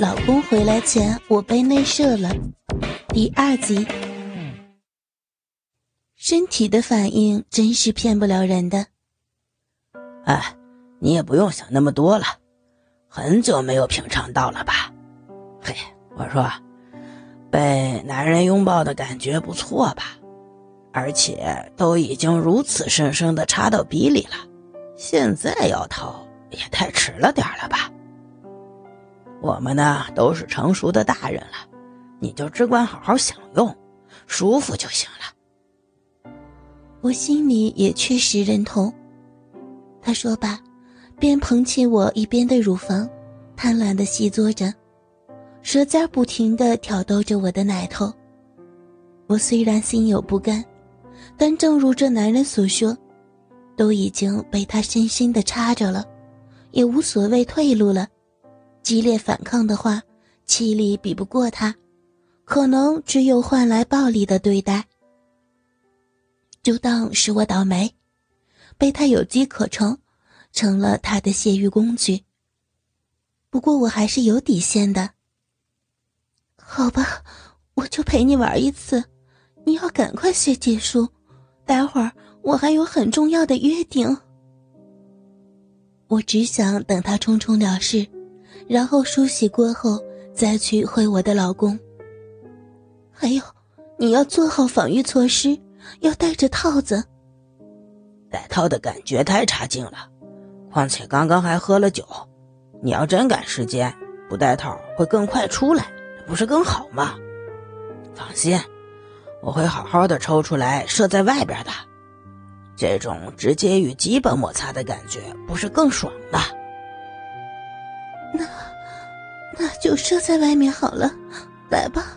老公回来前我被内射了，第二集。身体的反应真是骗不了人的。哎，你也不用想那么多了，很久没有品尝到了吧？嘿，我说，被男人拥抱的感觉不错吧？而且都已经如此深深的插到鼻里了，现在要掏也太迟了点了吧？我们呢都是成熟的大人了，你就只管好好享用，舒服就行了。我心里也确实认同。他说罢，便捧起我一边的乳房，贪婪的细嘬着，舌尖不停的挑逗着我的奶头。我虽然心有不甘，但正如这男人所说，都已经被他深深的插着了，也无所谓退路了。激烈反抗的话，气力比不过他，可能只有换来暴力的对待。就当是我倒霉，被他有机可乘，成了他的泄欲工具。不过我还是有底线的。好吧，我就陪你玩一次，你要赶快写结束，待会儿我还有很重要的约定。我只想等他匆匆了事。然后梳洗过后再去会我的老公。还有，你要做好防御措施，要带着套子。带套的感觉太差劲了，况且刚刚还喝了酒，你要真赶时间，不带套会更快出来，不是更好吗？放心，我会好好的抽出来射在外边的，这种直接与基本摩擦的感觉，不是更爽吗？就射在外面好了，来吧。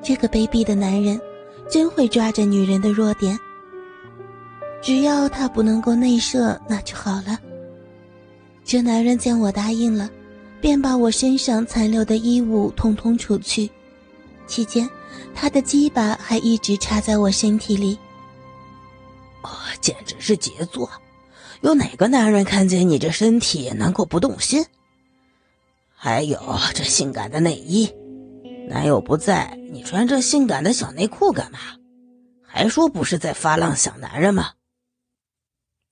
这个卑鄙的男人，真会抓着女人的弱点。只要他不能够内射，那就好了。这男人见我答应了，便把我身上残留的衣物统统除去，期间，他的鸡巴还一直插在我身体里。哦，简直是杰作！有哪个男人看见你这身体能够不动心？还有这性感的内衣，男友不在，你穿这性感的小内裤干嘛？还说不是在发浪想男人吗？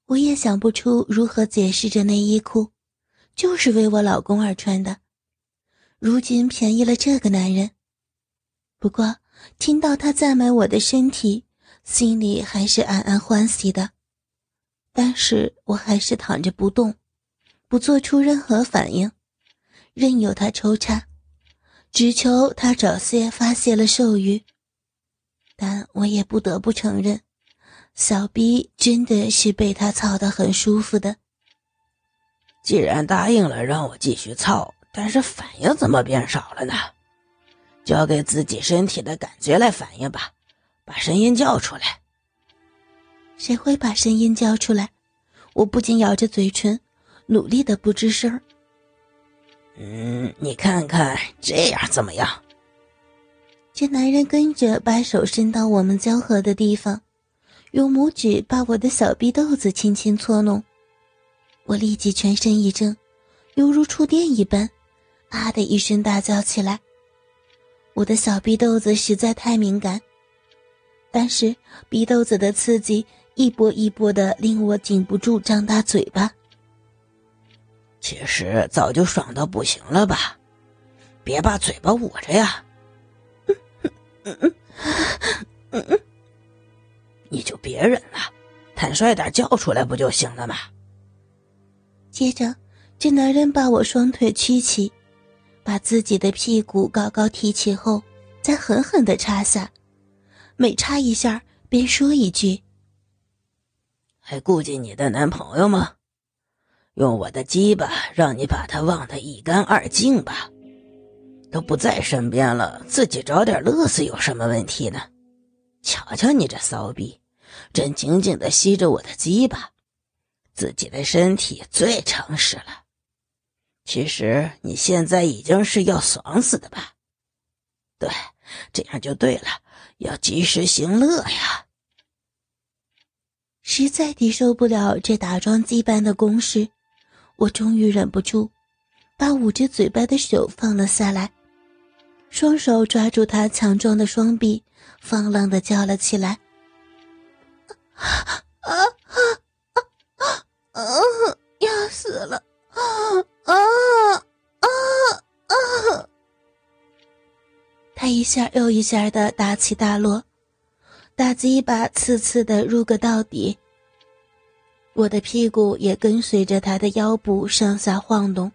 我也想不出如何解释这内衣裤，就是为我老公而穿的。如今便宜了这个男人，不过听到他赞美我的身体，心里还是暗暗欢喜的。但是我还是躺着不动，不做出任何反应，任由他抽插，只求他早些发泄了兽欲。但我也不得不承认，小逼真的是被他操得很舒服的。既然答应了让我继续操，但是反应怎么变少了呢？交给自己身体的感觉来反应吧，把声音叫出来。谁会把声音叫出来？我不禁咬着嘴唇，努力的不吱声嗯，你看看这样怎么样？这男人跟着把手伸到我们交合的地方，用拇指把我的小臂豆子轻轻搓弄。我立即全身一怔，犹如触电一般，啊的一声大叫起来。我的小臂豆子实在太敏感，但是逼豆子的刺激。一波一波的，令我禁不住张大嘴巴。其实早就爽到不行了吧？别把嘴巴捂着呀！你就别忍了，坦率点叫出来不就行了吗？接着，这男人把我双腿屈起，把自己的屁股高高提起后，再狠狠的插下，每插一下便说一句。还顾及你的男朋友吗？用我的鸡巴让你把他忘得一干二净吧。都不在身边了，自己找点乐子有什么问题呢？瞧瞧你这骚逼，正紧紧的吸着我的鸡巴，自己的身体最诚实了。其实你现在已经是要爽死的吧？对，这样就对了，要及时行乐呀。实在抵受不了这打桩机般的攻势，我终于忍不住，把捂着嘴巴的手放了下来，双手抓住他强壮的双臂，放浪的叫了起来：“啊啊啊啊！要死了！啊啊啊啊！”他一下又一下的大起大落，大鸡巴次次的入个到底。我的屁股也跟随着他的腰部上下晃动。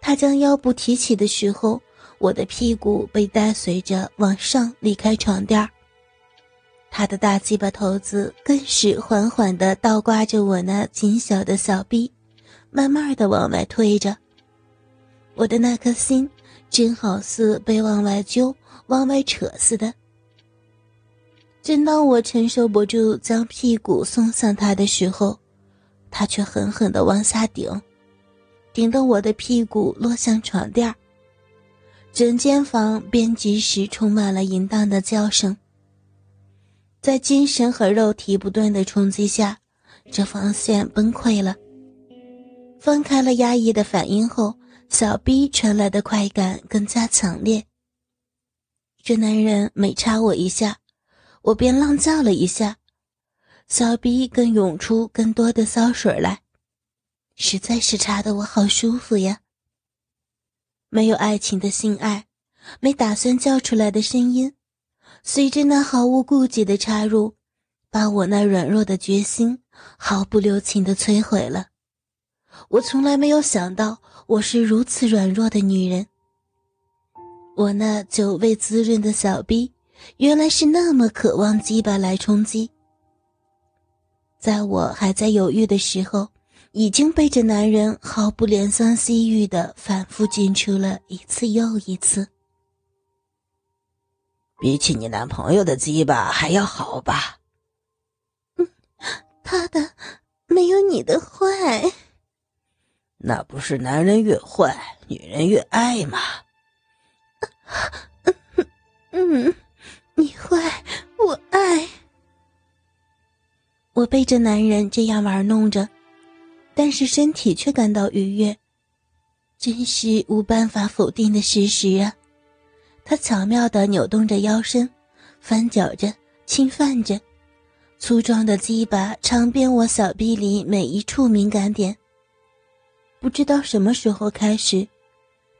他将腰部提起的时候，我的屁股被带随着往上离开床垫他的大鸡巴头子更是缓缓地倒挂着我那紧小的小臂，慢慢地往外推着。我的那颗心真好似被往外揪、往外扯似的。正当我承受不住将屁股送向他的时候，他却狠狠地往下顶，顶得我的屁股落向床垫整间房便即时充满了淫荡的叫声。在精神和肉体不断的冲击下，这防线崩溃了。放开了压抑的反应后，小逼传来的快感更加强烈。这男人每插我一下。我便浪叫了一下，小鼻更涌出更多的骚水来，实在是插得我好舒服呀。没有爱情的性爱，没打算叫出来的声音，随着那毫无顾忌的插入，把我那软弱的决心毫不留情的摧毁了。我从来没有想到我是如此软弱的女人，我那久未滋润的小逼。原来是那么渴望鸡巴来冲击，在我还在犹豫的时候，已经被这男人毫不怜香惜玉的反复进出了一次又一次。比起你男朋友的鸡巴还要好吧？嗯，他的没有你的坏。那不是男人越坏，女人越爱吗？嗯。你坏，我爱。我被这男人这样玩弄着，但是身体却感到愉悦，真是无办法否定的事实啊！他巧妙的扭动着腰身，翻搅着，侵犯着，粗壮的鸡巴尝遍我小臂里每一处敏感点。不知道什么时候开始，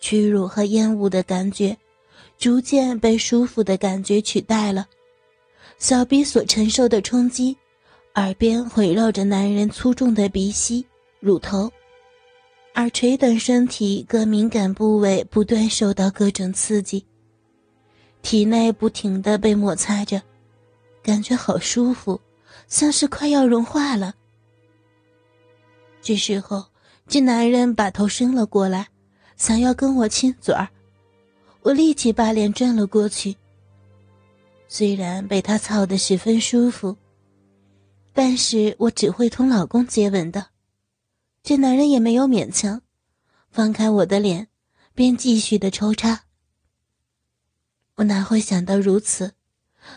屈辱和厌恶的感觉。逐渐被舒服的感觉取代了，小臂所承受的冲击，耳边回绕着男人粗重的鼻息、乳头、耳垂等身体各敏感部位不断受到各种刺激，体内不停的被摩擦着，感觉好舒服，像是快要融化了。这时候，这男人把头伸了过来，想要跟我亲嘴儿。我立即把脸转了过去。虽然被他操得十分舒服，但是我只会同老公接吻的。这男人也没有勉强，放开我的脸，便继续的抽插。我哪会想到如此？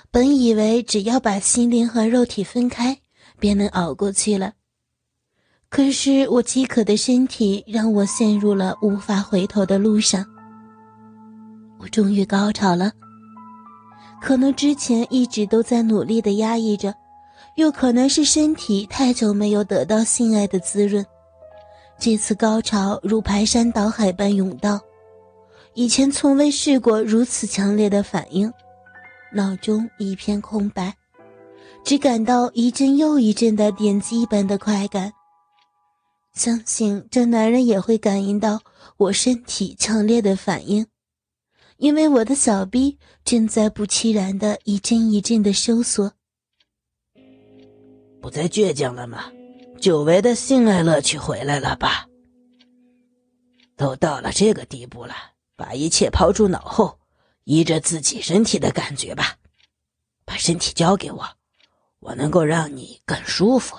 本以为只要把心灵和肉体分开，便能熬过去了。可是我饥渴的身体让我陷入了无法回头的路上。终于高潮了，可能之前一直都在努力的压抑着，又可能是身体太久没有得到性爱的滋润，这次高潮如排山倒海般涌到，以前从未试过如此强烈的反应，脑中一片空白，只感到一阵又一阵的点击般的快感。相信这男人也会感应到我身体强烈的反应。因为我的小臂正在不期然的一阵一阵的收缩，不再倔强了吗？久违的性爱乐趣回来了吧？都到了这个地步了，把一切抛诸脑后，依着自己身体的感觉吧。把身体交给我，我能够让你更舒服。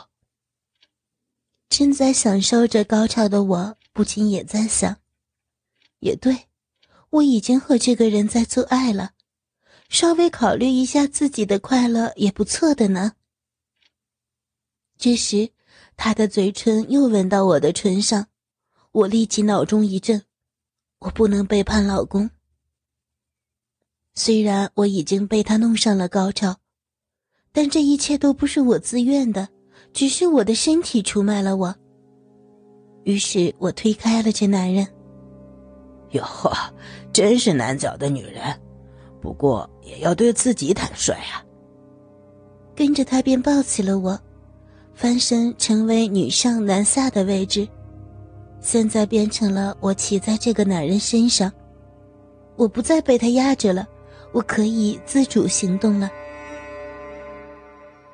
正在享受着高潮的我，不禁也在想：也对。我已经和这个人在做爱了，稍微考虑一下自己的快乐也不错的呢。这时，他的嘴唇又吻到我的唇上，我立即脑中一震，我不能背叛老公。虽然我已经被他弄上了高潮，但这一切都不是我自愿的，只是我的身体出卖了我。于是我推开了这男人。哟呵，真是难找的女人，不过也要对自己坦率啊。跟着他便抱起了我，翻身成为女上男下的位置，现在变成了我骑在这个男人身上，我不再被他压着了。我可以自主行动了。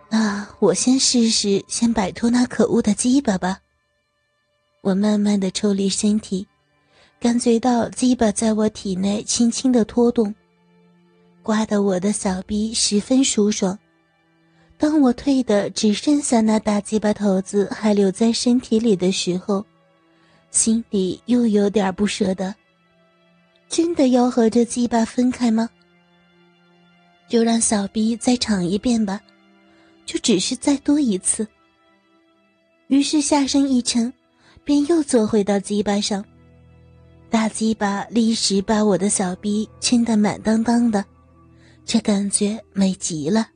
那我先试试，先摆脱那可恶的鸡巴吧。我慢慢的抽离身体，感觉到鸡巴在我体内轻轻的拖动，刮得我的小臂十分舒爽。当我退的只剩下那大鸡巴头子还留在身体里的时候，心里又有点不舍得。真的要和这鸡巴分开吗？就让小逼再尝一遍吧，就只是再多一次。于是下身一沉，便又坐回到鸡巴上，大鸡巴立时把我的小逼亲得满当当的，这感觉美极了。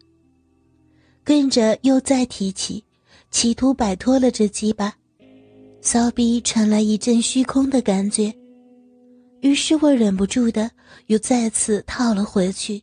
跟着又再提起，企图摆脱了这鸡巴，骚逼传来一阵虚空的感觉，于是我忍不住的又再次套了回去。